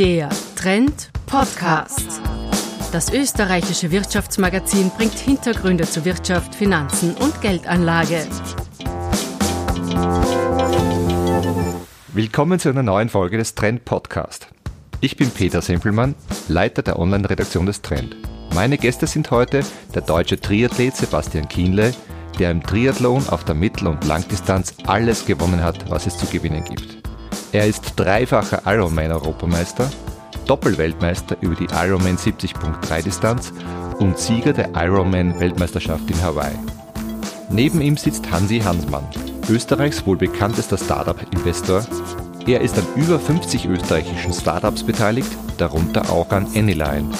Der Trend Podcast. Das österreichische Wirtschaftsmagazin bringt Hintergründe zu Wirtschaft, Finanzen und Geldanlage. Willkommen zu einer neuen Folge des Trend Podcast. Ich bin Peter Sempelmann, Leiter der Online-Redaktion des Trend. Meine Gäste sind heute der deutsche Triathlet Sebastian Kienle, der im Triathlon auf der Mittel- und Langdistanz alles gewonnen hat, was es zu gewinnen gibt. Er ist dreifacher Ironman-Europameister, Doppelweltmeister über die Ironman 70.3 Distanz und Sieger der Ironman-Weltmeisterschaft in Hawaii. Neben ihm sitzt Hansi Hansmann, Österreichs wohl bekanntester Startup-Investor. Er ist an über 50 österreichischen Startups beteiligt, darunter auch an Anyline,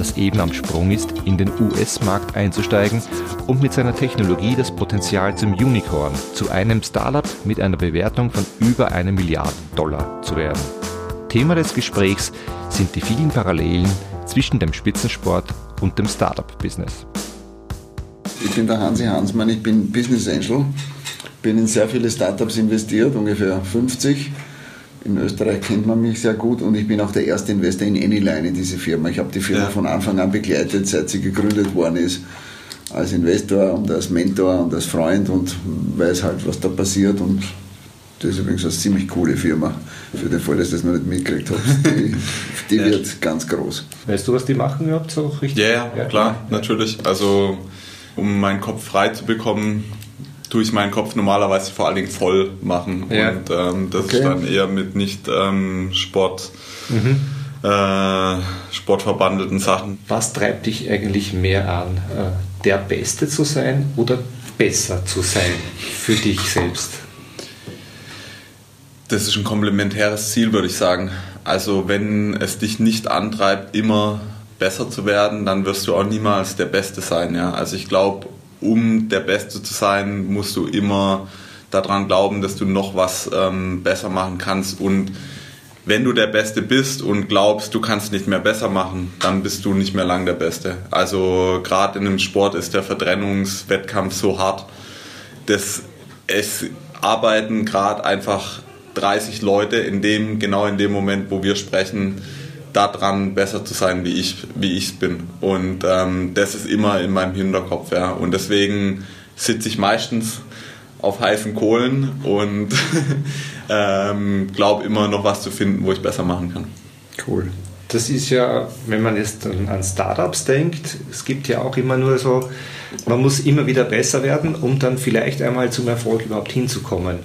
das eben am Sprung ist, in den US-Markt einzusteigen und mit seiner Technologie das Potenzial zum Unicorn, zu einem Startup mit einer Bewertung von über eine Milliarde Dollar zu werden. Thema des Gesprächs sind die vielen Parallelen zwischen dem Spitzensport und dem Startup-Business. Ich bin der Hansi Hansmann, ich bin Business Angel, bin in sehr viele Startups investiert, ungefähr 50 in Österreich kennt man mich sehr gut und ich bin auch der erste Investor in Anyline, in diese Firma. Ich habe die Firma ja. von Anfang an begleitet, seit sie gegründet worden ist. Als Investor und als Mentor und als Freund und weiß halt, was da passiert und das ist übrigens eine ziemlich coole Firma. Für den Fall, dass du das noch nicht mitgekriegt hast. Die, die ja. wird ganz groß. Weißt du, was die machen überhaupt so richtig? Ja, ja, klar, natürlich. Also, um meinen Kopf frei zu bekommen, tue ich meinen Kopf normalerweise vor allen Dingen voll machen. Ja. Und ähm, das okay. ist dann eher mit nicht ähm, Sport, mhm. äh, sportverbandelten Sachen. Was treibt dich eigentlich mehr an? Äh, der Beste zu sein oder besser zu sein für dich selbst? Das ist ein komplementäres Ziel, würde ich sagen. Also wenn es dich nicht antreibt, immer besser zu werden, dann wirst du auch niemals der Beste sein. Ja? Also ich glaube, um der Beste zu sein, musst du immer daran glauben, dass du noch was ähm, besser machen kannst. Und wenn du der Beste bist und glaubst, du kannst nicht mehr besser machen, dann bist du nicht mehr lang der Beste. Also gerade in einem Sport ist der Verdrängungswettkampf so hart, dass es arbeiten gerade einfach 30 Leute in dem genau in dem Moment, wo wir sprechen, daran besser zu sein, wie ich wie ich bin. Und ähm, das ist immer in meinem Hinterkopf, ja. Und deswegen sitze ich meistens auf heißen Kohlen und ähm, glaube immer noch was zu finden, wo ich besser machen kann. Cool. Das ist ja, wenn man jetzt an Startups denkt, es gibt ja auch immer nur so, man muss immer wieder besser werden, um dann vielleicht einmal zum Erfolg überhaupt hinzukommen.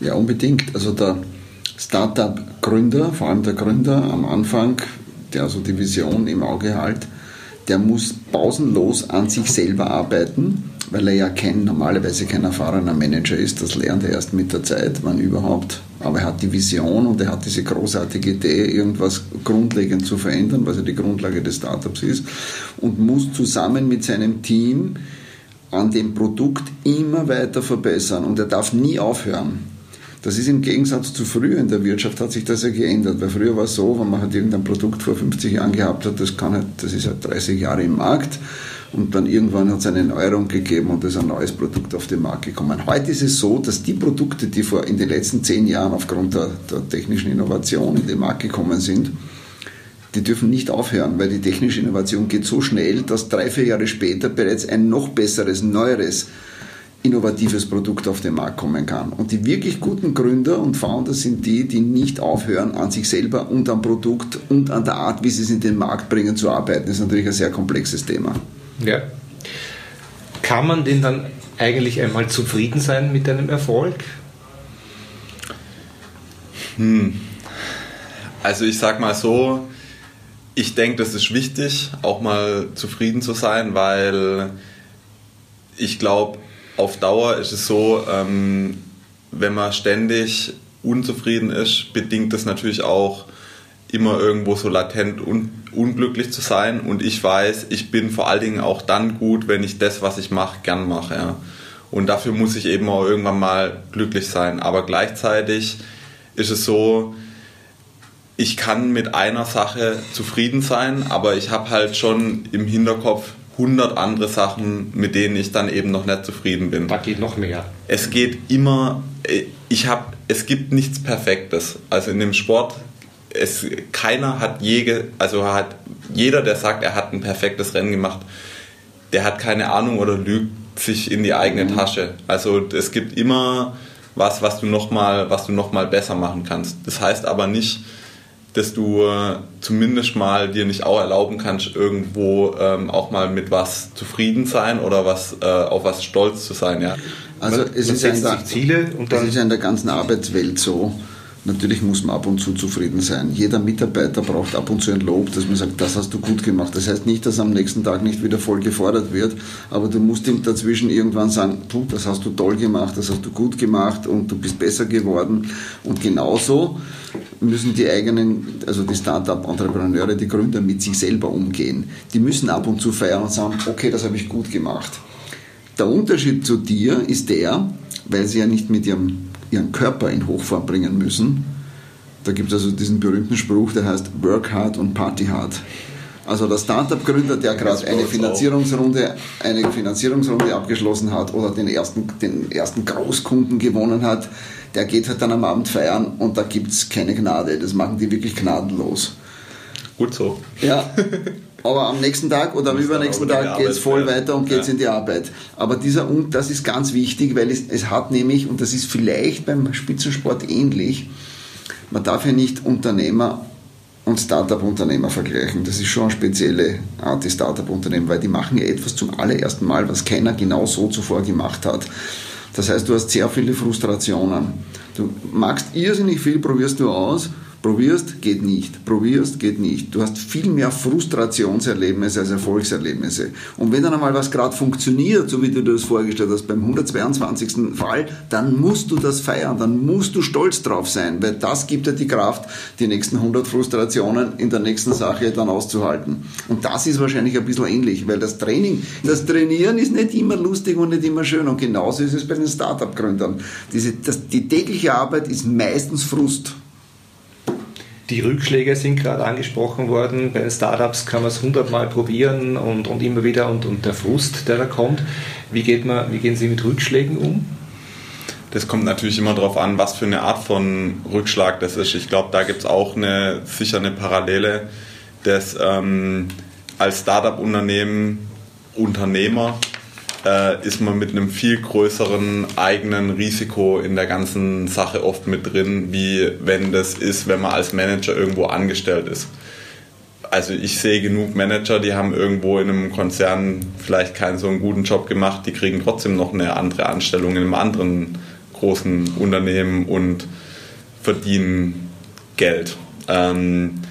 Ja, unbedingt. Also der Startup-Gründer, vor allem der Gründer am Anfang, der also die Vision im Auge hat, der muss pausenlos an sich selber arbeiten, weil er ja kein, normalerweise kein erfahrener Manager ist. Das lernt er erst mit der Zeit, wann überhaupt. Aber er hat die Vision und er hat diese großartige Idee, irgendwas grundlegend zu verändern, was ja die Grundlage des Startups ist, und muss zusammen mit seinem Team an dem Produkt immer weiter verbessern und er darf nie aufhören. Das ist im Gegensatz zu früher in der Wirtschaft hat sich das ja geändert, weil früher war es so, wenn man halt irgendein Produkt vor 50 Jahren gehabt hat, das, kann halt, das ist halt 30 Jahre im Markt und dann irgendwann hat es eine Neuerung gegeben und ist ein neues Produkt auf den Markt gekommen. Heute ist es so, dass die Produkte, die vor in den letzten zehn Jahren aufgrund der, der technischen Innovation in den Markt gekommen sind, die dürfen nicht aufhören, weil die technische Innovation geht so schnell, dass drei, vier Jahre später bereits ein noch besseres, neueres innovatives Produkt auf den Markt kommen kann. Und die wirklich guten Gründer und Founder sind die, die nicht aufhören, an sich selber und am Produkt und an der Art, wie sie es in den Markt bringen, zu arbeiten. Das ist natürlich ein sehr komplexes Thema. Ja. Kann man denn dann eigentlich einmal zufrieden sein mit einem Erfolg? Hm. Also ich sag mal so, ich denke, das ist wichtig, auch mal zufrieden zu sein, weil ich glaube, auf Dauer ist es so, ähm, wenn man ständig unzufrieden ist, bedingt das natürlich auch immer irgendwo so latent un unglücklich zu sein. Und ich weiß, ich bin vor allen Dingen auch dann gut, wenn ich das, was ich mache, gern mache. Ja. Und dafür muss ich eben auch irgendwann mal glücklich sein. Aber gleichzeitig ist es so, ich kann mit einer Sache zufrieden sein, aber ich habe halt schon im Hinterkopf, 100 andere Sachen, mit denen ich dann eben noch nicht zufrieden bin. Da geht noch mehr. Es geht immer, ich habe, es gibt nichts Perfektes. Also in dem Sport es, keiner hat je, also hat, jeder, der sagt, er hat ein perfektes Rennen gemacht, der hat keine Ahnung oder lügt sich in die eigene mhm. Tasche. Also es gibt immer was, was du nochmal, was du noch mal besser machen kannst. Das heißt aber nicht, dass du äh, zumindest mal dir nicht auch erlauben kannst, irgendwo ähm, auch mal mit was zufrieden sein oder was äh, auf was stolz zu sein. Ja. Also man, es, man ist ja in der, Ziele und es ist ja in der ganzen Arbeitswelt so, Natürlich muss man ab und zu zufrieden sein. Jeder Mitarbeiter braucht ab und zu ein Lob, dass man sagt, das hast du gut gemacht. Das heißt nicht, dass am nächsten Tag nicht wieder voll gefordert wird, aber du musst ihm dazwischen irgendwann sagen, du, das hast du toll gemacht, das hast du gut gemacht und du bist besser geworden. Und genauso müssen die eigenen, also die Start-up-Entrepreneure, die Gründer mit sich selber umgehen. Die müssen ab und zu feiern und sagen, okay, das habe ich gut gemacht. Der Unterschied zu dir ist der, weil sie ja nicht mit ihrem ihren Körper in Hochform bringen müssen. Da gibt es also diesen berühmten Spruch, der heißt Work hard und Party hard. Also der Startup-Gründer, der gerade eine Finanzierungsrunde, eine Finanzierungsrunde abgeschlossen hat oder den ersten, den ersten Großkunden gewonnen hat, der geht halt dann am Abend feiern und da gibt es keine Gnade. Das machen die wirklich gnadenlos. Gut so. Ja. Aber am nächsten Tag oder am übernächsten Tag geht es voll weiter und geht ja. in die Arbeit. Aber dieser und das ist ganz wichtig, weil es, es hat nämlich, und das ist vielleicht beim Spitzensport ähnlich, man darf ja nicht Unternehmer und Startup-Unternehmer vergleichen. Das ist schon eine spezielle Art, die Startup-Unternehmen, weil die machen ja etwas zum allerersten Mal, was keiner genau so zuvor gemacht hat. Das heißt, du hast sehr viele Frustrationen. Du magst irrsinnig viel, probierst du aus Probierst, geht nicht. Probierst, geht nicht. Du hast viel mehr Frustrationserlebnisse als Erfolgserlebnisse. Und wenn dann einmal was gerade funktioniert, so wie du dir das vorgestellt hast, beim 122. Fall, dann musst du das feiern, dann musst du stolz drauf sein, weil das gibt dir die Kraft, die nächsten 100 Frustrationen in der nächsten Sache dann auszuhalten. Und das ist wahrscheinlich ein bisschen ähnlich, weil das Training, das Trainieren ist nicht immer lustig und nicht immer schön. Und genauso ist es bei den Startup-Gründern. die tägliche Arbeit ist meistens Frust. Die Rückschläge sind gerade angesprochen worden. Bei den Startups kann man es hundertmal probieren und, und immer wieder und, und der Frust, der da kommt. Wie, geht man, wie gehen Sie mit Rückschlägen um? Das kommt natürlich immer darauf an, was für eine Art von Rückschlag das ist. Ich glaube, da gibt es auch eine, sicher eine Parallele, dass ähm, als Startup-Unternehmen Unternehmer äh, ist man mit einem viel größeren eigenen Risiko in der ganzen Sache oft mit drin, wie wenn das ist, wenn man als Manager irgendwo angestellt ist. Also ich sehe genug Manager, die haben irgendwo in einem Konzern vielleicht keinen so einen guten Job gemacht, die kriegen trotzdem noch eine andere Anstellung in einem anderen großen Unternehmen und verdienen Geld. Ähm,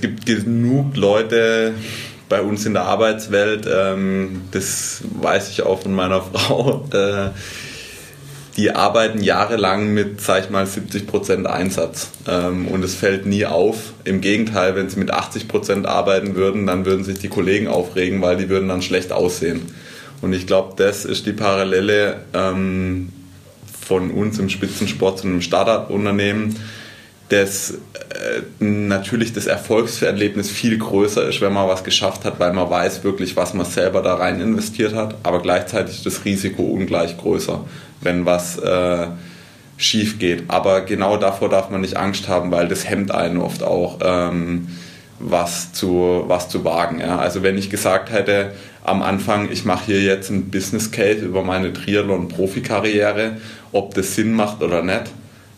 gibt genug Leute, bei uns in der Arbeitswelt, ähm, das weiß ich auch von meiner Frau, äh, die arbeiten jahrelang mit, sag ich mal, 70% Einsatz. Ähm, und es fällt nie auf. Im Gegenteil, wenn sie mit 80% arbeiten würden, dann würden sich die Kollegen aufregen, weil die würden dann schlecht aussehen. Und ich glaube, das ist die Parallele ähm, von uns im Spitzensport zu einem Startup-Unternehmen dass äh, natürlich das Erfolgserlebnis viel größer ist, wenn man was geschafft hat, weil man weiß wirklich, was man selber da rein investiert hat, aber gleichzeitig das Risiko ungleich größer, wenn was äh, schief geht. Aber genau davor darf man nicht Angst haben, weil das hemmt einen oft auch, ähm, was, zu, was zu wagen. Ja? Also wenn ich gesagt hätte, am Anfang, ich mache hier jetzt ein Business Case über meine Triathlon-Profikarriere, ob das Sinn macht oder nicht,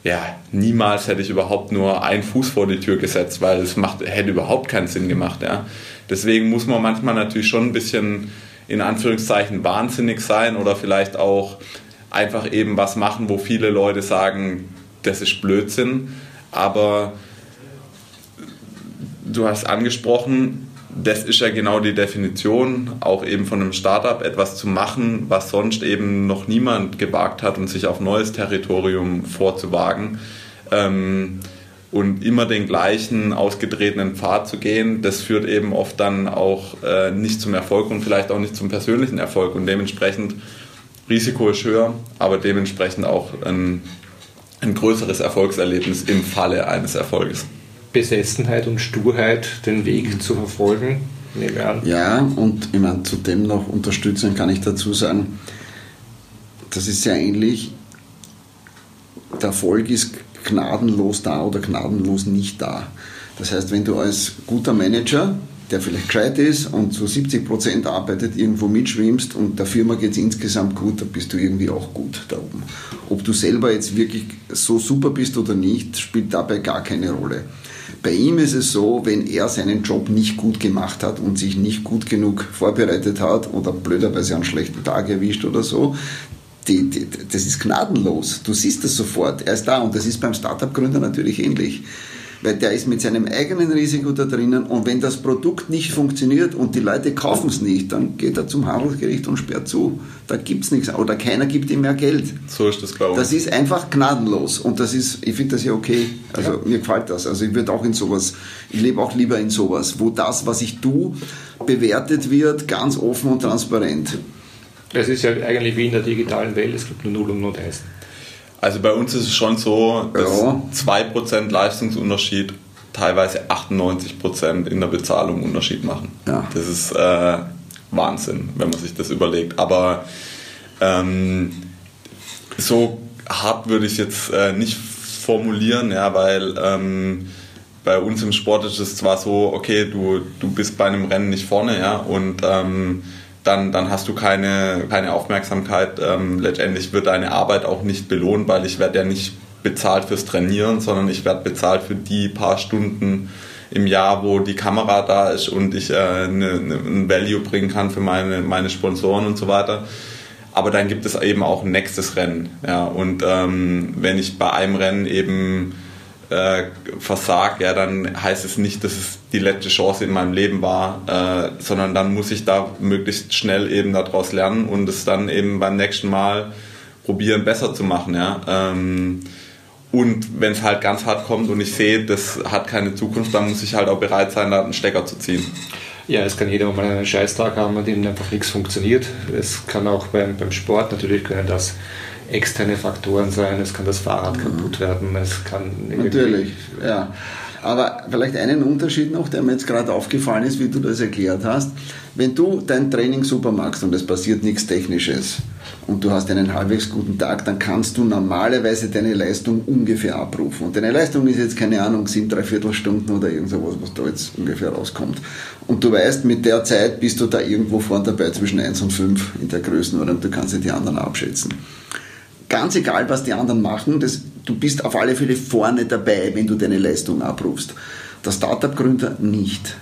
ja, niemals hätte ich überhaupt nur einen Fuß vor die Tür gesetzt, weil es macht, hätte überhaupt keinen Sinn gemacht. Ja. Deswegen muss man manchmal natürlich schon ein bisschen in Anführungszeichen wahnsinnig sein oder vielleicht auch einfach eben was machen, wo viele Leute sagen, das ist Blödsinn. Aber du hast angesprochen, das ist ja genau die Definition, auch eben von einem Startup etwas zu machen, was sonst eben noch niemand gewagt hat und sich auf neues Territorium vorzuwagen. Ähm, und immer den gleichen ausgetretenen Pfad zu gehen, das führt eben oft dann auch äh, nicht zum Erfolg und vielleicht auch nicht zum persönlichen Erfolg. Und dementsprechend Risiko ist höher, aber dementsprechend auch ein, ein größeres Erfolgserlebnis im Falle eines Erfolges. Besessenheit und Sturheit, den Weg zu verfolgen. Ja, und ich meine, zudem noch unterstützen kann ich dazu sagen, das ist sehr ähnlich. Der Erfolg ist gnadenlos da oder gnadenlos nicht da. Das heißt, wenn du als guter Manager, der vielleicht gescheit ist und zu 70 Prozent arbeitet, irgendwo mitschwimmst und der Firma geht es insgesamt gut, dann bist du irgendwie auch gut da oben. Ob du selber jetzt wirklich so super bist oder nicht, spielt dabei gar keine Rolle. Bei ihm ist es so, wenn er seinen Job nicht gut gemacht hat und sich nicht gut genug vorbereitet hat oder blöderweise einen schlechten Tag erwischt oder so, die, die, das ist gnadenlos. Du siehst das sofort. Er ist da und das ist beim Startup-Gründer natürlich ähnlich weil der ist mit seinem eigenen Risiko da drinnen und wenn das Produkt nicht funktioniert und die Leute kaufen es nicht, dann geht er zum Handelsgericht und sperrt zu. Da gibt es nichts oder keiner gibt ihm mehr Geld. So ist das, glaube ich. Das ist einfach gnadenlos und das ist, ich finde das ja okay. Also ja. mir gefällt das. Also ich würde auch in sowas, ich lebe auch lieber in sowas, wo das, was ich tue, bewertet wird, ganz offen und transparent. Es ist ja eigentlich wie in der digitalen Welt, es gibt nur 0 und 0 1. Also bei uns ist es schon so, dass ja. 2% Leistungsunterschied teilweise 98% in der Bezahlung Unterschied machen. Ja. Das ist äh, Wahnsinn, wenn man sich das überlegt. Aber ähm, so hart würde ich es jetzt äh, nicht formulieren, ja, weil ähm, bei uns im Sport ist es zwar so, okay, du, du bist bei einem Rennen nicht vorne, ja, und ähm, dann, dann hast du keine, keine Aufmerksamkeit. Ähm, letztendlich wird deine Arbeit auch nicht belohnt, weil ich werde ja nicht bezahlt fürs Trainieren, sondern ich werde bezahlt für die paar Stunden im Jahr, wo die Kamera da ist und ich äh, eine, eine, ein Value bringen kann für meine, meine Sponsoren und so weiter. Aber dann gibt es eben auch ein nächstes Rennen. Ja, und ähm, wenn ich bei einem Rennen eben äh, versage, ja, dann heißt es nicht, dass es die letzte Chance in meinem Leben war, äh, sondern dann muss ich da möglichst schnell eben daraus lernen und es dann eben beim nächsten Mal probieren, besser zu machen. Ja. Ähm, und wenn es halt ganz hart kommt und ich sehe, das hat keine Zukunft, dann muss ich halt auch bereit sein, da einen Stecker zu ziehen. Ja, es kann jeder mal einen Scheißtag haben, an dem einfach nichts funktioniert. Es kann auch beim, beim Sport natürlich können das externe Faktoren sein, es kann das Fahrrad mhm. kaputt werden, es kann. Natürlich, ja. Aber vielleicht einen Unterschied noch, der mir jetzt gerade aufgefallen ist, wie du das erklärt hast. Wenn du dein Training super machst und es passiert nichts Technisches und du hast einen halbwegs guten Tag, dann kannst du normalerweise deine Leistung ungefähr abrufen. Und deine Leistung ist jetzt keine Ahnung, sieben, dreiviertel Stunden oder irgend sowas, was da jetzt ungefähr rauskommt. Und du weißt, mit der Zeit bist du da irgendwo vorne dabei zwischen 1 und 5 in der Größenordnung. Du kannst ja die anderen abschätzen ganz egal, was die anderen machen, das, du bist auf alle Fälle vorne dabei, wenn du deine Leistung abrufst. Der Startup-Gründer nicht.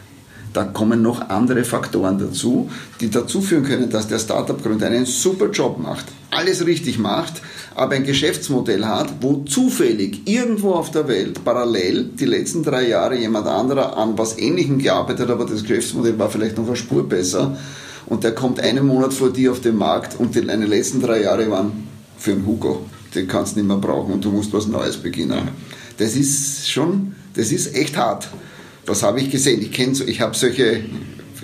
Da kommen noch andere Faktoren dazu, die dazu führen können, dass der Startup-Gründer einen super Job macht, alles richtig macht, aber ein Geschäftsmodell hat, wo zufällig irgendwo auf der Welt parallel die letzten drei Jahre jemand anderer an was Ähnlichem gearbeitet, hat, aber das Geschäftsmodell war vielleicht noch eine Spur besser und der kommt einen Monat vor dir auf den Markt und die letzten drei Jahre waren für einen Hugo. Den kannst du nicht mehr brauchen und du musst was Neues beginnen. Das ist schon, das ist echt hart. Das habe ich gesehen. Ich kenne ich solche,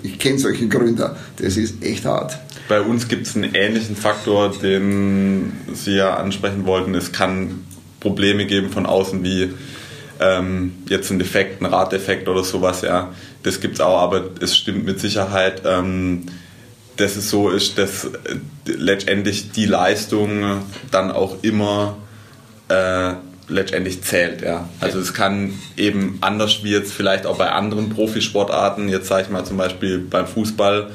ich kenne solche Gründer. Das ist echt hart. Bei uns gibt es einen ähnlichen Faktor, den Sie ja ansprechen wollten. Es kann Probleme geben von außen wie ähm, jetzt ein Defekt, ein Raddefekt oder sowas. Ja, das gibt es auch, aber es stimmt mit Sicherheit. Ähm, dass es so ist, dass äh, letztendlich die Leistung dann auch immer äh, letztendlich zählt. Ja. Also es kann eben anders wie jetzt vielleicht auch bei anderen Profisportarten, jetzt sage ich mal zum Beispiel beim Fußball,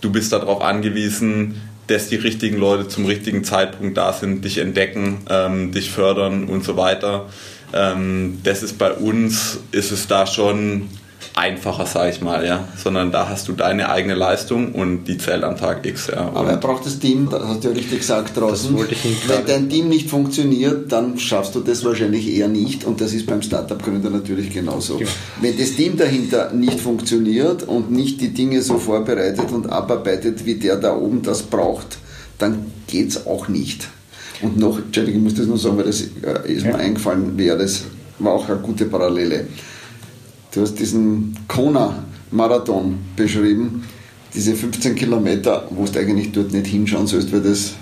du bist darauf angewiesen, dass die richtigen Leute zum richtigen Zeitpunkt da sind, dich entdecken, ähm, dich fördern und so weiter. Ähm, das ist bei uns, ist es da schon einfacher, sage ich mal, ja. Sondern da hast du deine eigene Leistung und die zählt am Tag X, ja. Aber er braucht das Team, das hast du ja richtig gesagt draußen. Wenn dein Team nicht funktioniert, dann schaffst du das wahrscheinlich eher nicht und das ist beim Startup-Gründer natürlich genauso. Ja. Wenn das Team dahinter nicht funktioniert und nicht die Dinge so vorbereitet und abarbeitet, wie der da oben das braucht, dann geht es auch nicht. Und noch, Entschuldigung, ich muss das nur sagen, weil das äh, ist ja. mir eingefallen, wäre das war auch eine gute Parallele. Du hast diesen Kona-Marathon beschrieben, diese 15 Kilometer, wo du eigentlich dort nicht hinschauen sollst, weil das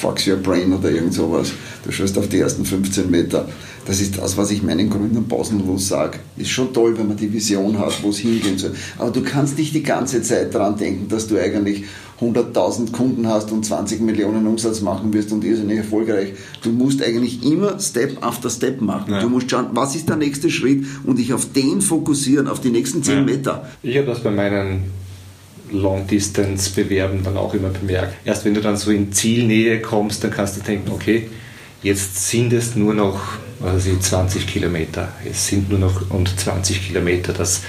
fucks your brain oder irgend sowas. du schaust auf die ersten 15 Meter. Das ist das, was ich meinen Gründern pausenlos sage. Ist schon toll, wenn man die Vision hat, wo es hingehen soll. Aber du kannst nicht die ganze Zeit daran denken, dass du eigentlich 100.000 Kunden hast und 20 Millionen Umsatz machen wirst und irrsinnig erfolgreich. Du musst eigentlich immer Step after Step machen. Ja. Du musst schauen, was ist der nächste Schritt und dich auf den fokussieren, auf die nächsten 10 ja. Meter. Ich habe das bei meinen Long-Distance-Bewerben dann auch immer bemerkt. Erst wenn du dann so in Zielnähe kommst, dann kannst du denken, okay, jetzt sind es nur noch also 20 Kilometer. Es sind nur noch und 20 Kilometer. Das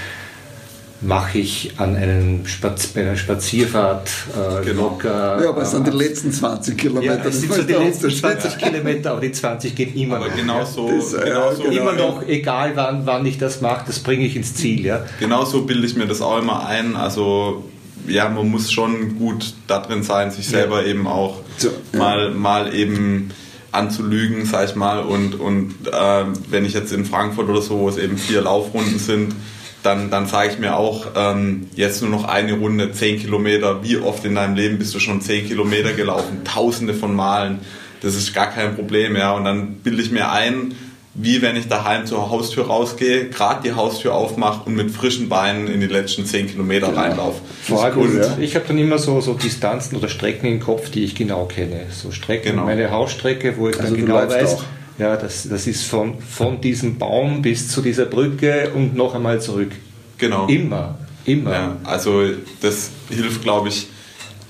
mache ich an einem Spaz bei einer Spazierfahrt äh, genau. locker. Ja, aber es sind die äh, letzten 20 Kilometer. Ja, es sind so die letzten 20 Kilometer, aber die 20 gehen immer aber noch. Genauso, das, äh, genauso immer noch, egal wann, wann ich das mache, das bringe ich ins Ziel. Ja. Genauso bilde ich mir das auch immer ein. Also ja, man muss schon gut da drin sein, sich selber ja. eben auch so, ja. mal, mal eben anzulügen, sag ich mal. Und, und äh, wenn ich jetzt in Frankfurt oder so, wo es eben vier Laufrunden sind, dann, dann sage ich mir auch, ähm, jetzt nur noch eine Runde, zehn Kilometer. Wie oft in deinem Leben bist du schon zehn Kilometer gelaufen? Tausende von Malen. Das ist gar kein Problem, ja. Und dann bilde ich mir ein, wie wenn ich daheim zur Haustür rausgehe, gerade die Haustür aufmache und mit frischen Beinen in die letzten 10 Kilometer genau. reinlaufe. Cool, ja. Ich habe dann immer so, so Distanzen oder Strecken im Kopf, die ich genau kenne. So Strecken, genau. meine Hausstrecke, wo ich also dann genau weiß, auch. ja, das, das ist von, von diesem Baum bis zu dieser Brücke und noch einmal zurück. Genau. Immer, immer. Ja, also das hilft, glaube ich,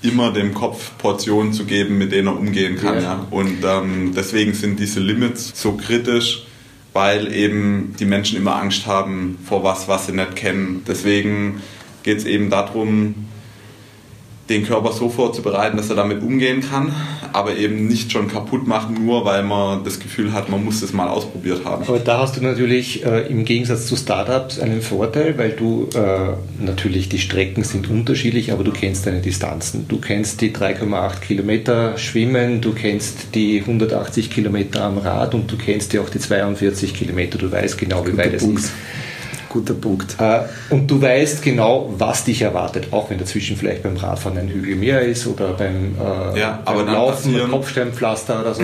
immer dem Kopf Portionen zu geben, mit denen er umgehen kann. Ja. ja. Und ähm, deswegen sind diese Limits so kritisch weil eben die Menschen immer Angst haben vor was, was sie nicht kennen. Deswegen geht es eben darum, den Körper so vorzubereiten, dass er damit umgehen kann, aber eben nicht schon kaputt machen, nur weil man das Gefühl hat, man muss das mal ausprobiert haben. Aber da hast du natürlich äh, im Gegensatz zu Startups einen Vorteil, weil du äh, natürlich die Strecken sind unterschiedlich, aber du kennst deine Distanzen. Du kennst die 3,8 Kilometer Schwimmen, du kennst die 180 Kilometer am Rad und du kennst ja auch die 42 Kilometer. Du weißt genau, wie weit es ist guter Punkt. Äh, und du weißt genau, was dich erwartet, auch wenn dazwischen vielleicht beim Radfahren ein Hügel mehr ist oder beim, äh, ja, beim Laufen mit Kopfsteinpflaster oder so.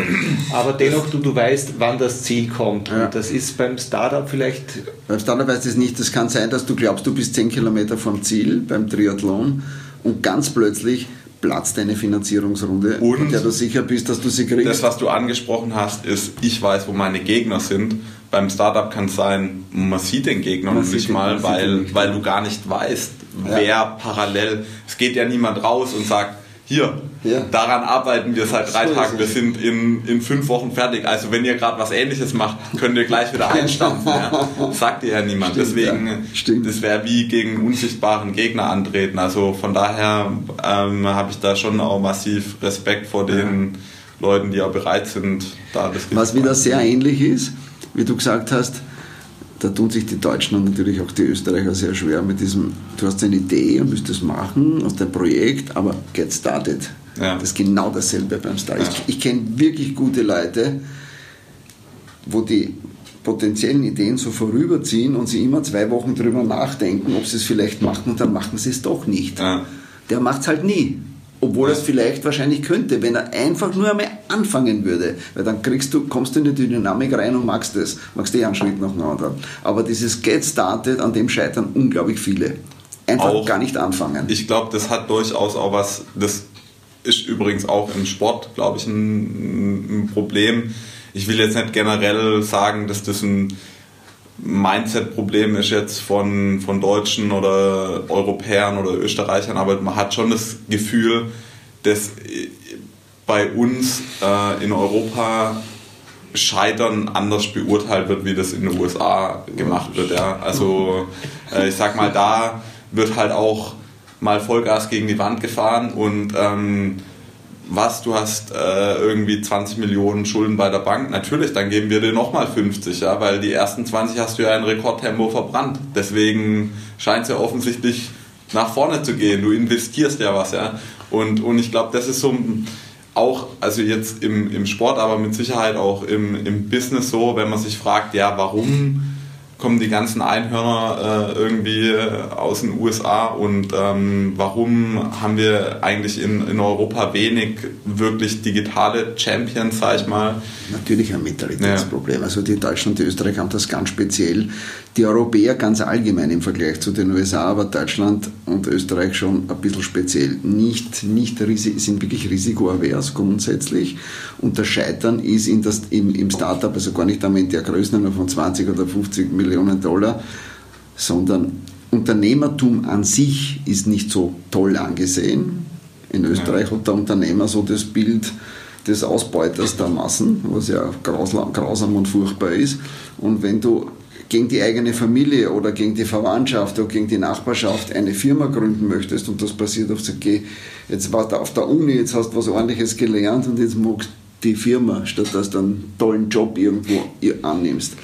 Aber dennoch, du, du weißt, wann das Ziel kommt. Ja. Und das ist beim Startup vielleicht. Beim Startup weißt du es nicht. Das kann sein, dass du glaubst, du bist 10 Kilometer vom Ziel beim Triathlon und ganz plötzlich platzt deine Finanzierungsrunde, und der du sicher bist, dass du sie kriegst. Das, was du angesprochen hast, ist, ich weiß, wo meine Gegner sind beim Startup kann es sein, man sieht den Gegner man noch nicht mal, weil, weil du gar nicht weißt, ja. wer parallel. Es geht ja niemand raus und sagt, hier, ja. daran arbeiten wir seit drei Tagen, wir sind in, in fünf Wochen fertig. Also wenn ihr gerade was ähnliches macht, könnt ihr gleich wieder einstampfen. ja. Sagt dir ja niemand. Stimmt, Deswegen, ja. das wäre wie gegen unsichtbaren Gegner antreten. Also von daher ähm, habe ich da schon auch massiv Respekt vor den Leuten, die auch bereit sind, da das Was wieder sehr ähnlich ist, wie du gesagt hast, da tun sich die Deutschen und natürlich auch die Österreicher sehr schwer mit diesem, du hast eine Idee und willst das machen, aus dein Projekt, aber get started. Ja. Das ist genau dasselbe beim Start. Ja. Ich, ich kenne wirklich gute Leute, wo die potenziellen Ideen so vorüberziehen und sie immer zwei Wochen drüber nachdenken, ob sie es vielleicht machen und dann machen sie es doch nicht. Ja. Der macht es halt nie. Obwohl er es vielleicht wahrscheinlich könnte, wenn er einfach nur einmal anfangen würde. Weil dann kriegst du, kommst du in die Dynamik rein und magst es. Magst eh einen Schritt nach dem anderen. Aber dieses Get Started, an dem scheitern unglaublich viele. Einfach auch, gar nicht anfangen. Ich glaube, das hat durchaus auch was, das ist übrigens auch im Sport, glaube ich, ein, ein Problem. Ich will jetzt nicht generell sagen, dass das ein Mindset-Problem ist jetzt von, von Deutschen oder Europäern oder Österreichern, aber man hat schon das Gefühl, dass bei uns äh, in Europa Scheitern anders beurteilt wird, wie das in den USA gemacht wird. Ja. Also äh, ich sag mal, da wird halt auch mal Vollgas gegen die Wand gefahren und ähm, was, du hast äh, irgendwie 20 Millionen Schulden bei der Bank, natürlich, dann geben wir dir nochmal 50, ja, weil die ersten 20 hast du ja in Rekordtempo verbrannt. Deswegen scheint es ja offensichtlich nach vorne zu gehen. Du investierst ja was, ja. Und, und ich glaube, das ist so auch, also jetzt im, im Sport, aber mit Sicherheit auch im, im Business so, wenn man sich fragt, ja, warum kommen die ganzen Einhörner äh, irgendwie äh, aus den USA und ähm, warum haben wir eigentlich in, in Europa wenig wirklich digitale Champions, sag ich mal? Natürlich ein Mentalitätsproblem. Ja. Also die Deutschland, die Österreich haben das ganz speziell. Die Europäer ganz allgemein im Vergleich zu den USA, aber Deutschland und Österreich schon ein bisschen speziell. Nicht, nicht sind wirklich risikoavers grundsätzlich und das Scheitern ist in das, im, im Startup, also gar nicht einmal in der Größenordnung von 20 oder 50 Millionen Dollar, sondern Unternehmertum an sich ist nicht so toll angesehen. In Österreich hat der Unternehmer so das Bild des Ausbeuters der Massen, was ja grausam und furchtbar ist. Und wenn du gegen die eigene Familie oder gegen die Verwandtschaft oder gegen die Nachbarschaft eine Firma gründen möchtest und das passiert auf, okay, jetzt war da auf der Uni, jetzt hast du was ordentliches gelernt und jetzt magst die Firma, statt dass du einen tollen Job irgendwo annimmst.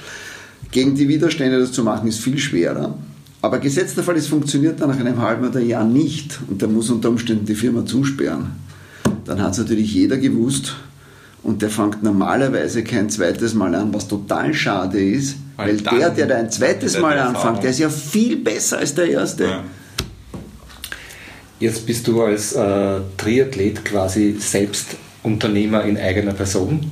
Gegen die Widerstände das zu machen, ist viel schwerer. Aber gesetzter Fall, es funktioniert dann nach einem halben oder Jahr nicht und der muss unter Umständen die Firma zusperren. Dann hat es natürlich jeder gewusst und der fängt normalerweise kein zweites Mal an, was total schade ist, weil, weil der, der da ein zweites Mal anfängt, der ist ja viel besser als der erste. Ja. Jetzt bist du als äh, Triathlet quasi selbst Unternehmer in eigener Person.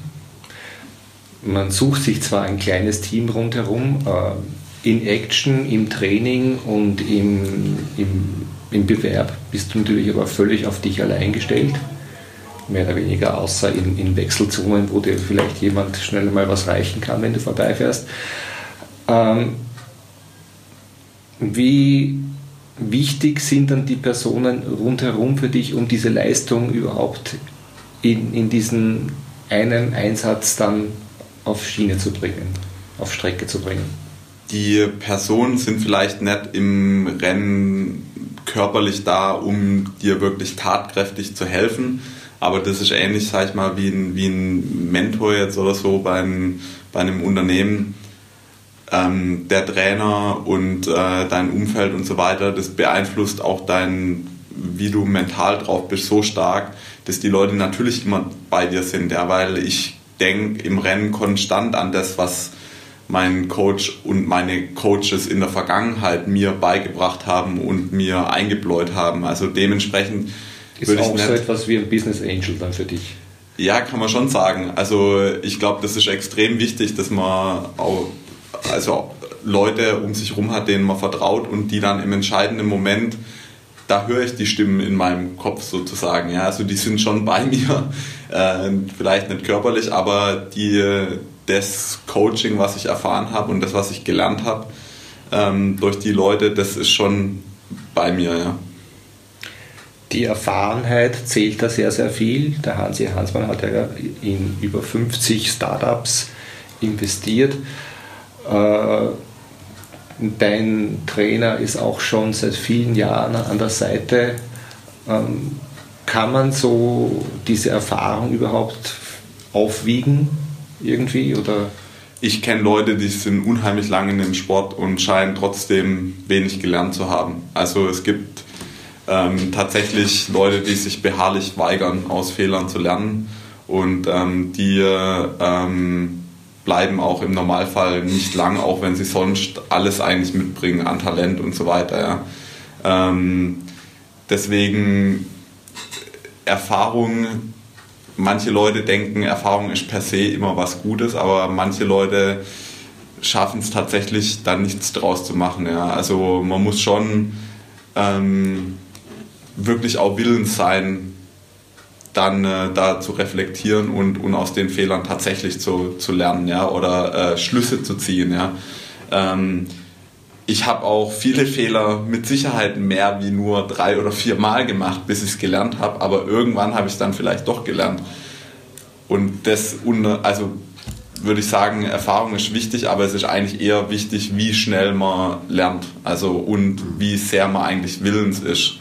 Man sucht sich zwar ein kleines Team rundherum, äh, in Action, im Training und im, im, im Bewerb bist du natürlich aber völlig auf dich allein gestellt mehr oder weniger, außer in, in, Wechselzonen, wo dir vielleicht jemand schnell mal was reichen kann, wenn du vorbeifährst. Ähm, wie wichtig sind dann die Personen rundherum für dich, um diese Leistung überhaupt in, in diesen einen Einsatz dann auf Schiene zu bringen, auf Strecke zu bringen? Die Personen sind vielleicht nicht im Rennen körperlich da, um dir wirklich tatkräftig zu helfen, aber das ist ähnlich, sag ich mal, wie ein, wie ein Mentor jetzt oder so bei einem, bei einem Unternehmen. Ähm, der Trainer und äh, dein Umfeld und so weiter, das beeinflusst auch dein, wie du mental drauf bist, so stark, dass die Leute natürlich immer bei dir sind, ja, weil ich denke im Rennen konstant an das, was mein Coach und meine Coaches in der Vergangenheit mir beigebracht haben und mir eingebläut haben. Also dementsprechend ist würde auch ich so etwas wie ein Business Angel dann für dich. Ja, kann man schon sagen. Also ich glaube, das ist extrem wichtig, dass man auch also Leute um sich herum hat, denen man vertraut und die dann im entscheidenden Moment da höre ich die Stimmen in meinem Kopf sozusagen. Ja, also die sind schon bei mir, äh, vielleicht nicht körperlich, aber die, das Coaching, was ich erfahren habe und das, was ich gelernt habe ähm, durch die Leute, das ist schon bei mir. Ja. Die Erfahrenheit zählt da sehr, sehr viel. Der Hansi Hansmann hat ja in über 50 Startups investiert. Äh, Dein Trainer ist auch schon seit vielen Jahren an der Seite. Kann man so diese Erfahrung überhaupt aufwiegen irgendwie oder? Ich kenne Leute, die sind unheimlich lange in dem Sport und scheinen trotzdem wenig gelernt zu haben. Also es gibt ähm, tatsächlich Leute, die sich beharrlich weigern, aus Fehlern zu lernen und ähm, die ähm, bleiben auch im Normalfall nicht lang, auch wenn sie sonst alles eigentlich mitbringen an Talent und so weiter. Ja. Ähm, deswegen Erfahrung, manche Leute denken, Erfahrung ist per se immer was Gutes, aber manche Leute schaffen es tatsächlich, dann nichts draus zu machen. Ja. Also man muss schon ähm, wirklich auch willens sein, dann äh, da zu reflektieren und, und aus den Fehlern tatsächlich zu, zu lernen ja, oder äh, Schlüsse zu ziehen. Ja. Ähm, ich habe auch viele Fehler mit Sicherheit mehr wie nur drei oder vier Mal gemacht, bis ich es gelernt habe, aber irgendwann habe ich es dann vielleicht doch gelernt. Und das, also würde ich sagen, Erfahrung ist wichtig, aber es ist eigentlich eher wichtig, wie schnell man lernt, also und wie sehr man eigentlich willens ist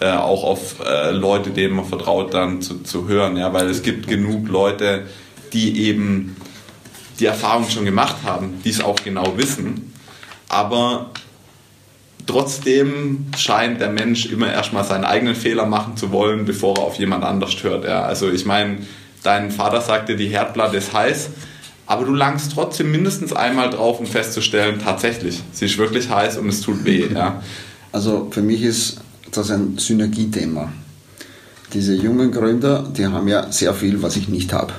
äh, auch auf äh, Leute, denen man vertraut, dann zu, zu hören. Ja? Weil es gibt genug Leute, die eben die Erfahrung schon gemacht haben, die es auch genau wissen. Aber trotzdem scheint der Mensch immer erstmal seinen eigenen Fehler machen zu wollen, bevor er auf jemand anders hört. Ja? Also ich meine, dein Vater sagte, die Herdplatte ist heiß, aber du langst trotzdem mindestens einmal drauf, um festzustellen, tatsächlich, sie ist wirklich heiß und es tut weh. Ja. Also für mich ist das ein Synergiethema. Diese jungen Gründer, die haben ja sehr viel, was ich nicht habe.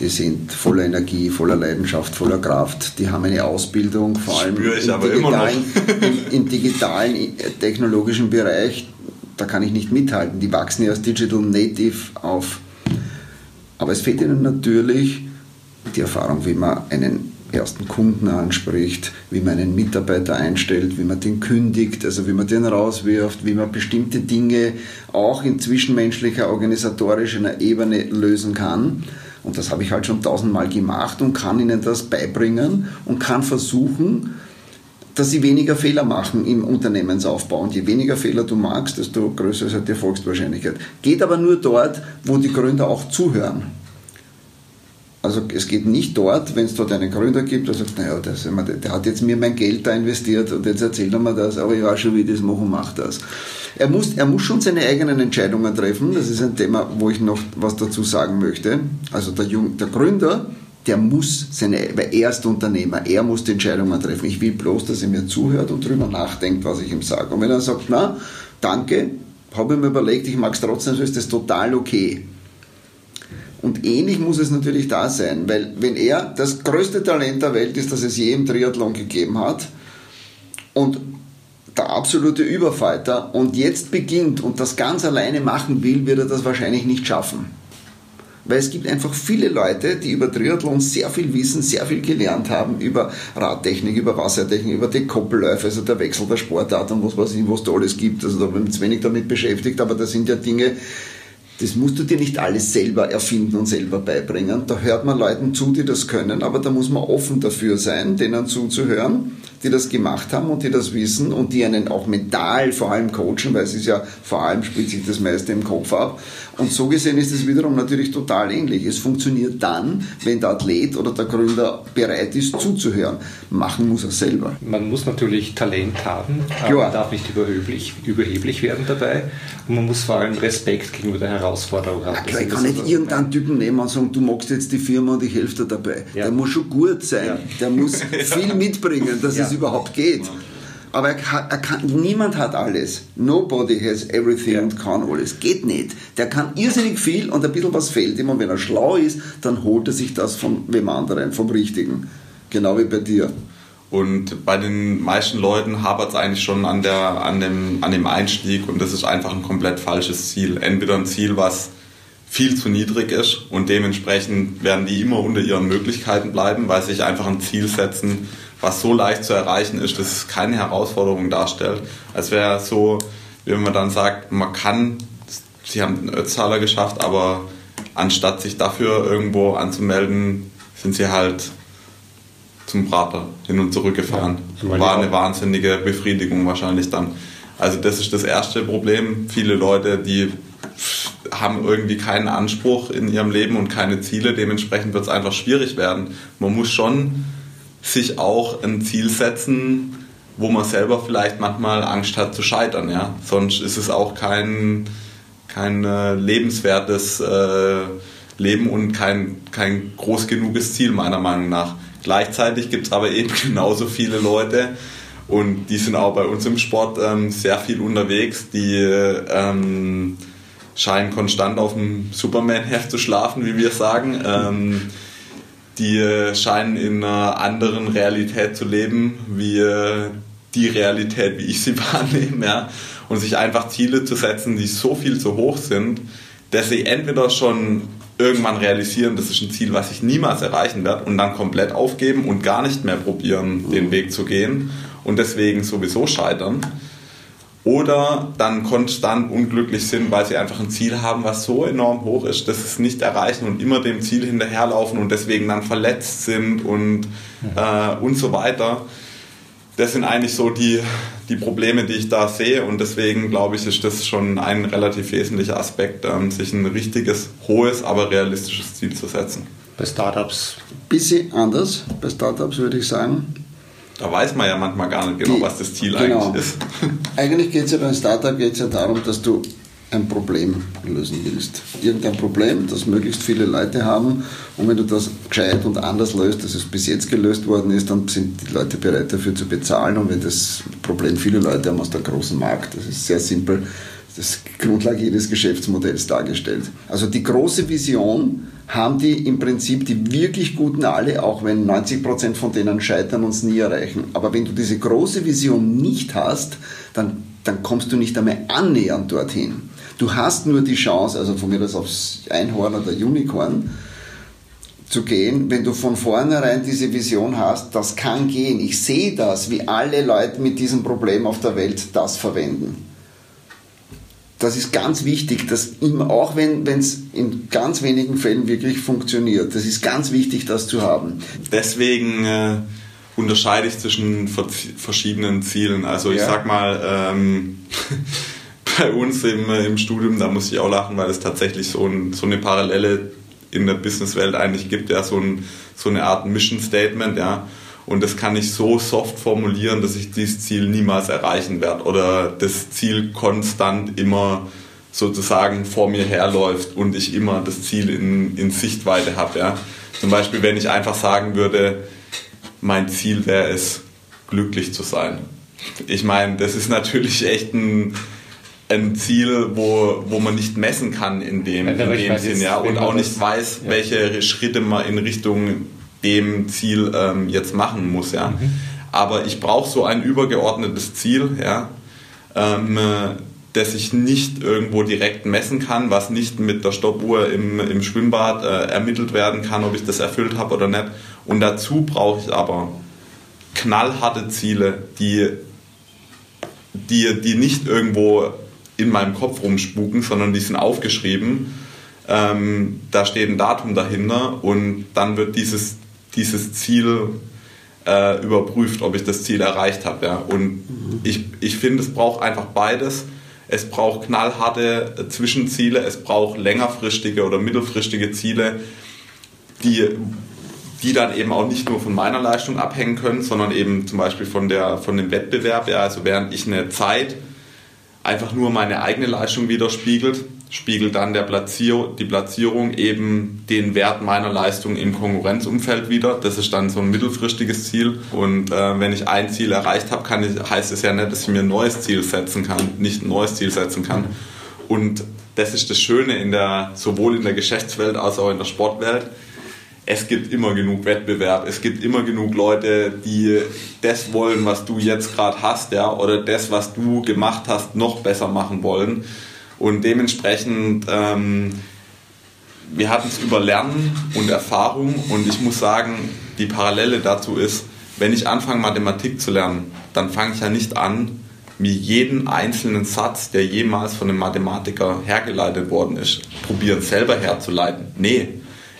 Die sind voller Energie, voller Leidenschaft, voller Kraft. Die haben eine Ausbildung, vor allem im, digitalen, im, im digitalen, äh, technologischen Bereich. Da kann ich nicht mithalten. Die wachsen ja als Digital Native auf. Aber es fehlt ihnen natürlich die Erfahrung, wie man einen ersten Kunden anspricht, wie man einen Mitarbeiter einstellt, wie man den kündigt, also wie man den rauswirft, wie man bestimmte Dinge auch in zwischenmenschlicher, organisatorischer Ebene lösen kann. Und das habe ich halt schon tausendmal gemacht und kann ihnen das beibringen und kann versuchen, dass sie weniger Fehler machen im Unternehmensaufbau. Und je weniger Fehler du magst, desto größer ist halt die Erfolgswahrscheinlichkeit. Geht aber nur dort, wo die Gründer auch zuhören. Also es geht nicht dort, wenn es dort einen Gründer gibt, der sagt, naja, das, der hat jetzt mir mein Geld da investiert und jetzt erzählt er mir das, aber ich weiß schon, wie ich das machen, macht das. Er muss, er muss schon seine eigenen Entscheidungen treffen. Das ist ein Thema, wo ich noch was dazu sagen möchte. Also der, Jung, der Gründer, der muss seine, weil er ist Unternehmer, er muss die Entscheidungen treffen. Ich will bloß, dass er mir zuhört und drüber nachdenkt, was ich ihm sage. Und wenn er sagt, na, danke, habe ich mir überlegt, ich mag es trotzdem, so ist das total okay. Und ähnlich muss es natürlich da sein, weil wenn er das größte Talent der Welt ist, das es je im Triathlon gegeben hat und der absolute Überfighter und jetzt beginnt und das ganz alleine machen will, wird er das wahrscheinlich nicht schaffen. Weil es gibt einfach viele Leute, die über Triathlon sehr viel wissen, sehr viel gelernt haben, über Radtechnik, über Wassertechnik, über die Koppelläufe, also der Wechsel der Sportart und was weiß ich, was da alles gibt. Also da bin ich wenig damit beschäftigt, aber das sind ja Dinge, das musst du dir nicht alles selber erfinden und selber beibringen. Da hört man Leuten zu, die das können, aber da muss man offen dafür sein, denen zuzuhören, die das gemacht haben und die das wissen und die einen auch mental vor allem coachen, weil es ist ja vor allem spielt sich das meiste im Kopf ab. Und so gesehen ist es wiederum natürlich total ähnlich. Es funktioniert dann, wenn der Athlet oder der Gründer bereit ist zuzuhören. Machen muss er selber. Man muss natürlich Talent haben, aber Klar. man darf nicht überheblich, überheblich werden dabei und man muss vor allem Respekt gegenüber der Herausforderung haben. Klar, ich kann nicht irgendeinen Typen nehmen und sagen, du magst jetzt die Firma und ich helfe dir dabei. Ja. Der muss schon gut sein. Ja. Der muss viel mitbringen, dass Ja. es überhaupt geht. Aber er kann, er kann, niemand hat alles. Nobody has everything und kann alles. Geht nicht. Der kann irrsinnig viel und ein bisschen was fehlt ihm. Und wenn er schlau ist, dann holt er sich das von wem anderen, vom Richtigen. Genau wie bei dir. Und bei den meisten Leuten hapert es eigentlich schon an, der, an, dem, an dem Einstieg und das ist einfach ein komplett falsches Ziel. Entweder ein Ziel, was viel zu niedrig ist und dementsprechend werden die immer unter ihren Möglichkeiten bleiben, weil sie sich einfach ein Ziel setzen, was so leicht zu erreichen ist, dass es keine Herausforderung darstellt. Als wäre so, wie wenn man dann sagt, man kann, sie haben den Ötztaler geschafft, aber anstatt sich dafür irgendwo anzumelden, sind sie halt zum Prater hin und zurück gefahren. Ja, War eine wahnsinnige Befriedigung wahrscheinlich dann. Also das ist das erste Problem. Viele Leute, die haben irgendwie keinen Anspruch in ihrem Leben und keine Ziele. Dementsprechend wird es einfach schwierig werden. Man muss schon sich auch ein Ziel setzen, wo man selber vielleicht manchmal Angst hat zu scheitern. Ja? Sonst ist es auch kein, kein äh, lebenswertes äh, Leben und kein, kein groß genuges Ziel meiner Meinung nach. Gleichzeitig gibt es aber eben genauso viele Leute und die sind auch bei uns im Sport ähm, sehr viel unterwegs, die ähm, scheinen konstant auf dem Superman-Heft zu schlafen, wie wir sagen. Ähm, die äh, scheinen in einer anderen Realität zu leben, wie äh, die Realität, wie ich sie wahrnehme, ja. Und sich einfach Ziele zu setzen, die so viel zu hoch sind, dass sie entweder schon irgendwann realisieren, das ist ein Ziel, was ich niemals erreichen werde und dann komplett aufgeben und gar nicht mehr probieren, den Weg zu gehen und deswegen sowieso scheitern. Oder dann konstant unglücklich sind, weil sie einfach ein Ziel haben, was so enorm hoch ist, dass sie es nicht erreichen und immer dem Ziel hinterherlaufen und deswegen dann verletzt sind und, äh, und so weiter. Das sind eigentlich so die, die Probleme, die ich da sehe und deswegen glaube ich, ist das schon ein relativ wesentlicher Aspekt, ähm, sich ein richtiges, hohes, aber realistisches Ziel zu setzen. Bei Startups Bisschen anders bei Startups würde ich sagen. Da weiß man ja manchmal gar nicht genau, Die- was das Ziel genau. eigentlich ist. Eigentlich geht es ja beim Startup geht's ja darum, dass du ein Problem lösen willst. Irgendein Problem, das möglichst viele Leute haben. Und wenn du das gescheit und anders löst, als es bis jetzt gelöst worden ist, dann sind die Leute bereit dafür zu bezahlen. Und wenn das Problem viele Leute haben aus der großen Markt, das ist sehr simpel, das Grundlage jedes Geschäftsmodells dargestellt. Also die große Vision haben die im Prinzip die wirklich guten alle, auch wenn 90% von denen scheitern und es nie erreichen. Aber wenn du diese große Vision nicht hast, dann, dann kommst du nicht einmal annähernd dorthin. Du hast nur die Chance, also von mir das aufs Einhorn oder Unicorn, zu gehen, wenn du von vornherein diese Vision hast, das kann gehen. Ich sehe das, wie alle Leute mit diesem Problem auf der Welt das verwenden. Das ist ganz wichtig, dass immer, auch wenn es in ganz wenigen Fällen wirklich funktioniert, das ist ganz wichtig, das zu haben. Deswegen äh, unterscheide ich zwischen verschiedenen Zielen. Also ich ja. sag mal, ähm, bei uns im, im Studium, da muss ich auch lachen, weil es tatsächlich so, ein, so eine Parallele in der Businesswelt eigentlich gibt, ja, so, ein, so eine Art Mission Statement, ja. Und das kann ich so soft formulieren, dass ich dieses Ziel niemals erreichen werde oder das Ziel konstant immer sozusagen vor mir herläuft und ich immer das Ziel in, in Sichtweite habe. Ja. Zum Beispiel, wenn ich einfach sagen würde, mein Ziel wäre es, glücklich zu sein. Ich meine, das ist natürlich echt ein, ein Ziel, wo, wo man nicht messen kann in dem, in dem Sinn, ja, und auch nicht weiß, ja. welche Schritte man in Richtung dem Ziel ähm, jetzt machen muss, ja. Mhm. Aber ich brauche so ein übergeordnetes Ziel, ja, ähm, das ich nicht irgendwo direkt messen kann, was nicht mit der Stoppuhr im, im Schwimmbad äh, ermittelt werden kann, ob ich das erfüllt habe oder nicht. Und dazu brauche ich aber knallharte Ziele, die, die, die nicht irgendwo in meinem Kopf rumspuken, sondern die sind aufgeschrieben. Ähm, da steht ein Datum dahinter und dann wird dieses, dieses Ziel äh, überprüft, ob ich das Ziel erreicht habe. Ja. Und ich, ich finde, es braucht einfach beides. Es braucht knallharte Zwischenziele, es braucht längerfristige oder mittelfristige Ziele, die, die dann eben auch nicht nur von meiner Leistung abhängen können, sondern eben zum Beispiel von, der, von dem Wettbewerb. Ja, also während ich eine Zeit einfach nur meine eigene Leistung widerspiegelt, spiegelt dann der Platzier die Platzierung eben den Wert meiner Leistung im Konkurrenzumfeld wieder. Das ist dann so ein mittelfristiges Ziel. Und äh, wenn ich ein Ziel erreicht habe, ich, heißt es ja nicht, dass ich mir ein neues Ziel setzen kann, nicht ein neues Ziel setzen kann. Und das ist das Schöne in der, sowohl in der Geschäftswelt als auch in der Sportwelt es gibt immer genug Wettbewerb, es gibt immer genug Leute, die das wollen, was du jetzt gerade hast, ja, oder das, was du gemacht hast, noch besser machen wollen. Und dementsprechend, ähm, wir hatten es über Lernen und Erfahrung und ich muss sagen, die Parallele dazu ist, wenn ich anfange, Mathematik zu lernen, dann fange ich ja nicht an, mir jeden einzelnen Satz, der jemals von einem Mathematiker hergeleitet worden ist, probieren selber herzuleiten. Nee,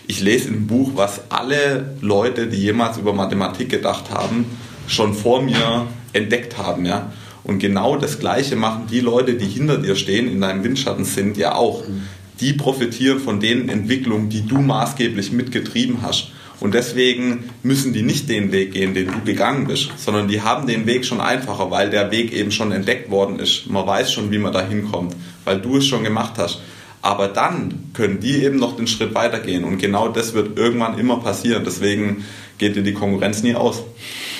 ich lese ein Buch, was alle Leute, die jemals über Mathematik gedacht haben, schon vor mir entdeckt haben. Ja? Und genau das Gleiche machen die Leute, die hinter dir stehen, in deinem Windschatten sind, ja auch. Die profitieren von den Entwicklungen, die du maßgeblich mitgetrieben hast. Und deswegen müssen die nicht den Weg gehen, den du gegangen bist, sondern die haben den Weg schon einfacher, weil der Weg eben schon entdeckt worden ist. Man weiß schon, wie man da hinkommt, weil du es schon gemacht hast. Aber dann können die eben noch den Schritt weitergehen. Und genau das wird irgendwann immer passieren. Deswegen geht dir die Konkurrenz nie aus.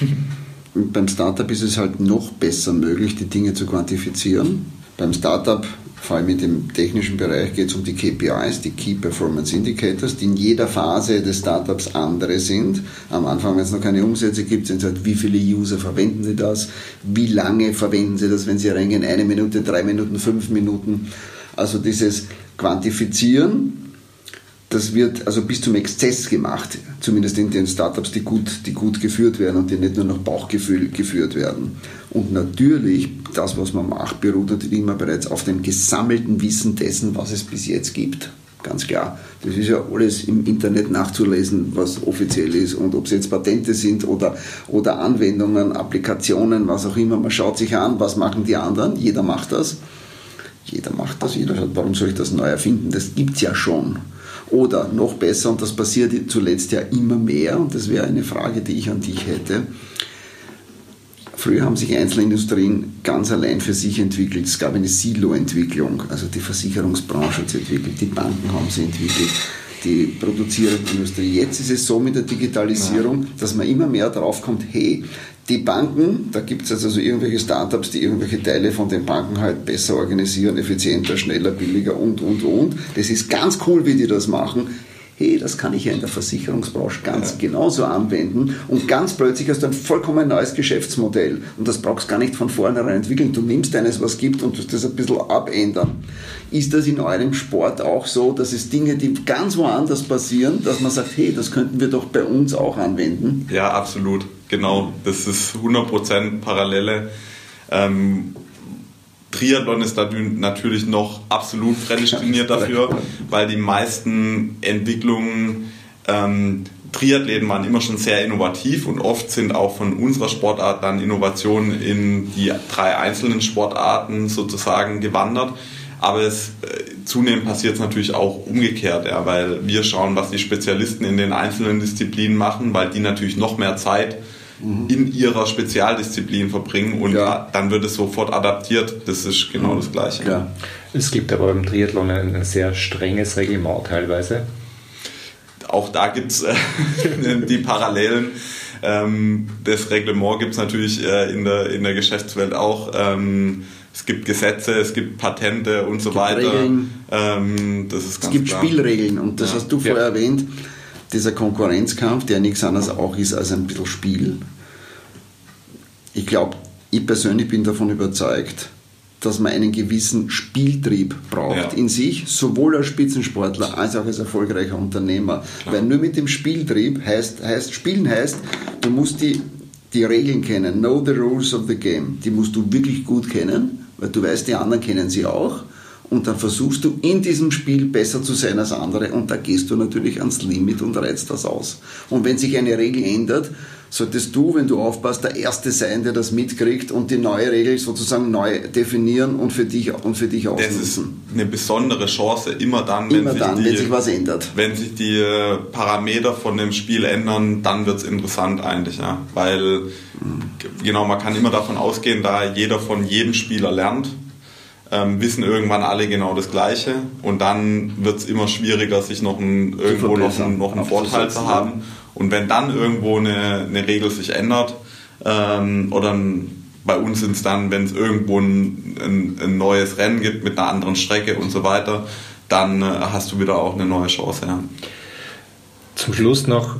Beim Startup ist es halt noch besser möglich, die Dinge zu quantifizieren. Beim Startup, vor allem in dem technischen Bereich, geht es um die KPIs, die Key Performance Indicators, die in jeder Phase des Startups andere sind. Am Anfang, wenn es noch keine Umsätze gibt, sind es halt, wie viele User verwenden sie das, wie lange verwenden sie das, wenn sie reingehen, eine Minute, drei Minuten, fünf Minuten. Also dieses quantifizieren. Das wird also bis zum Exzess gemacht, zumindest in den Startups, die gut, die gut geführt werden und die nicht nur nach Bauchgefühl geführt werden. Und natürlich, das, was man macht, beruht natürlich immer bereits auf dem gesammelten Wissen dessen, was es bis jetzt gibt. Ganz klar. Das ist ja alles im Internet nachzulesen, was offiziell ist. Und ob es jetzt Patente sind oder, oder Anwendungen, Applikationen, was auch immer, man schaut sich an, was machen die anderen. Jeder macht das. Jeder macht das, jeder sagt, warum soll ich das neu erfinden? Das gibt es ja schon. Oder noch besser, und das passiert zuletzt ja immer mehr, und das wäre eine Frage, die ich an dich hätte. Früher haben sich einzelne Industrien ganz allein für sich entwickelt. Es gab eine Silo-Entwicklung, also die Versicherungsbranche hat sie entwickelt, die Banken haben sie entwickelt, die produzierende Industrie. Jetzt ist es so mit der Digitalisierung, dass man immer mehr drauf kommt, hey, die Banken, da gibt es also so irgendwelche Startups, die irgendwelche Teile von den Banken halt besser organisieren, effizienter, schneller, billiger und, und, und. Das ist ganz cool, wie die das machen hey, das kann ich ja in der Versicherungsbranche ganz genauso anwenden und ganz plötzlich hast du ein vollkommen neues Geschäftsmodell und das brauchst du gar nicht von vornherein entwickeln. Du nimmst eines, was gibt und tust das ein bisschen abändern. Ist das in eurem Sport auch so, dass es Dinge, die ganz woanders passieren, dass man sagt, hey, das könnten wir doch bei uns auch anwenden? Ja, absolut. Genau. Das ist 100% Parallele. Ähm, Triathlon ist natürlich noch absolut prädestiniert dafür, weil die meisten Entwicklungen ähm, Triathleten waren immer schon sehr innovativ und oft sind auch von unserer Sportart dann Innovationen in die drei einzelnen Sportarten sozusagen gewandert. Aber es, äh, zunehmend passiert es natürlich auch umgekehrt, ja, weil wir schauen, was die Spezialisten in den einzelnen Disziplinen machen, weil die natürlich noch mehr Zeit mhm. in ihrer Spezialdisziplin verbringen und ja. dann wird es sofort adaptiert. Das ist genau mhm. das Gleiche. Ja. Es gibt aber im Triathlon ein, ein sehr strenges Reglement teilweise. Auch da gibt es äh, die Parallelen. Ähm, das Reglement gibt es natürlich äh, in, der, in der Geschäftswelt auch. Ähm, es gibt Gesetze, es gibt Patente und so weiter. Regeln. Ähm, das ist es gibt klar. Spielregeln und das ja. hast du vorher ja. erwähnt dieser Konkurrenzkampf, der nichts anderes auch ist als ein bisschen Spiel. Ich glaube, ich persönlich bin davon überzeugt, dass man einen gewissen Spieltrieb braucht ja. in sich, sowohl als Spitzensportler als auch als erfolgreicher Unternehmer. Klar. Weil nur mit dem Spieltrieb heißt, heißt, Spielen heißt, du musst die, die Regeln kennen, know the rules of the game. Die musst du wirklich gut kennen, weil du weißt, die anderen kennen sie auch und dann versuchst du in diesem Spiel besser zu sein als andere und da gehst du natürlich ans Limit und reizt das aus. Und wenn sich eine Regel ändert, solltest du, wenn du aufpasst, der Erste sein, der das mitkriegt und die neue Regel sozusagen neu definieren und für dich, und für dich ausnutzen. Das ist eine besondere Chance, immer dann, wenn, immer sich, dann, die, wenn sich was ändert. Wenn sich die äh, Parameter von dem Spiel ändern, dann wird es interessant eigentlich. Ja? Weil, mhm. genau, man kann immer davon ausgehen, da jeder von jedem Spieler lernt ähm, wissen irgendwann alle genau das Gleiche und dann wird es immer schwieriger, sich noch ein, irgendwo noch, ein, noch einen Vorteil zu haben. Und wenn dann irgendwo eine, eine Regel sich ändert ähm, oder bei uns sind es dann, wenn es irgendwo ein, ein, ein, neues Rennen gibt mit einer anderen Strecke und so weiter, dann äh, hast du wieder auch eine neue Chance. Ja. Zum Schluss noch,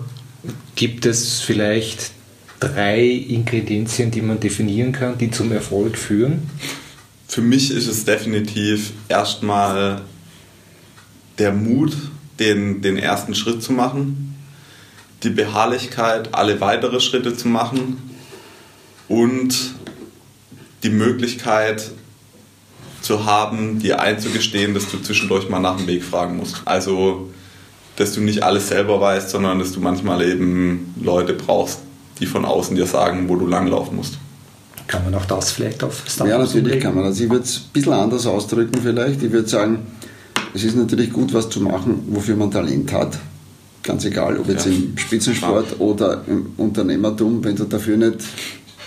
gibt es vielleicht drei Ingredienzien, die man definieren kann, die zum Erfolg führen? Für mich ist es definitiv erstmal der Mut, den, den ersten Schritt zu machen, die Beharrlichkeit, alle weitere Schritte zu machen und die Möglichkeit zu haben, dir einzugestehen, dass du zwischendurch mal nach dem Weg fragen musst. Also, dass du nicht alles selber weißt, sondern dass du manchmal eben Leute brauchst, die von außen dir sagen, wo du langlaufen musst. Kann man auch das vielleicht auf Startups Ja, natürlich umlegen? kann man das. Ich würde es ein bisschen anders ausdrücken vielleicht. Ich würde sagen, es ist natürlich gut, was zu machen, wofür man Talent hat. Ganz egal, ob jetzt ja. im Spitzensport oder im Unternehmertum. Wenn du dafür nicht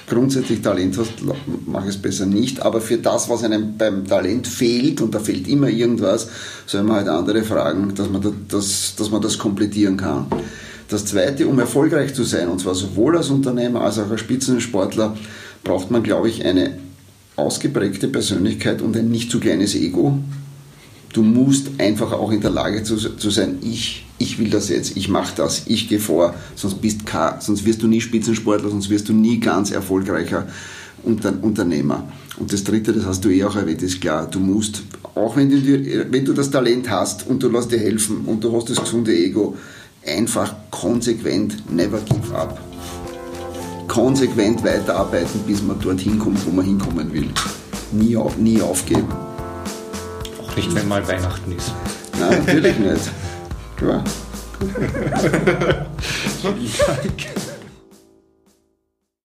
grundsätzlich Talent hast, mach es besser nicht. Aber für das, was einem beim Talent fehlt, und da fehlt immer irgendwas, soll man halt andere fragen, dass man das, dass man das komplettieren kann. Das Zweite, um erfolgreich zu sein, und zwar sowohl als Unternehmer als auch als Spitzensportler, braucht man, glaube ich, eine ausgeprägte Persönlichkeit und ein nicht zu kleines Ego. Du musst einfach auch in der Lage zu, zu sein, ich, ich will das jetzt, ich mache das, ich gehe vor, sonst, bist sonst wirst du nie Spitzensportler, sonst wirst du nie ganz erfolgreicher Unter, Unternehmer. Und das Dritte, das hast du eh auch erwähnt, ist klar, du musst, auch wenn du, wenn du das Talent hast und du lässt dir helfen und du hast das gesunde Ego, einfach konsequent never give up konsequent weiterarbeiten, bis man dorthin kommt, wo man hinkommen will. Nie, auf, nie aufgeben. Auch nicht, wenn mal Weihnachten ist. Nein, natürlich nicht. Klar.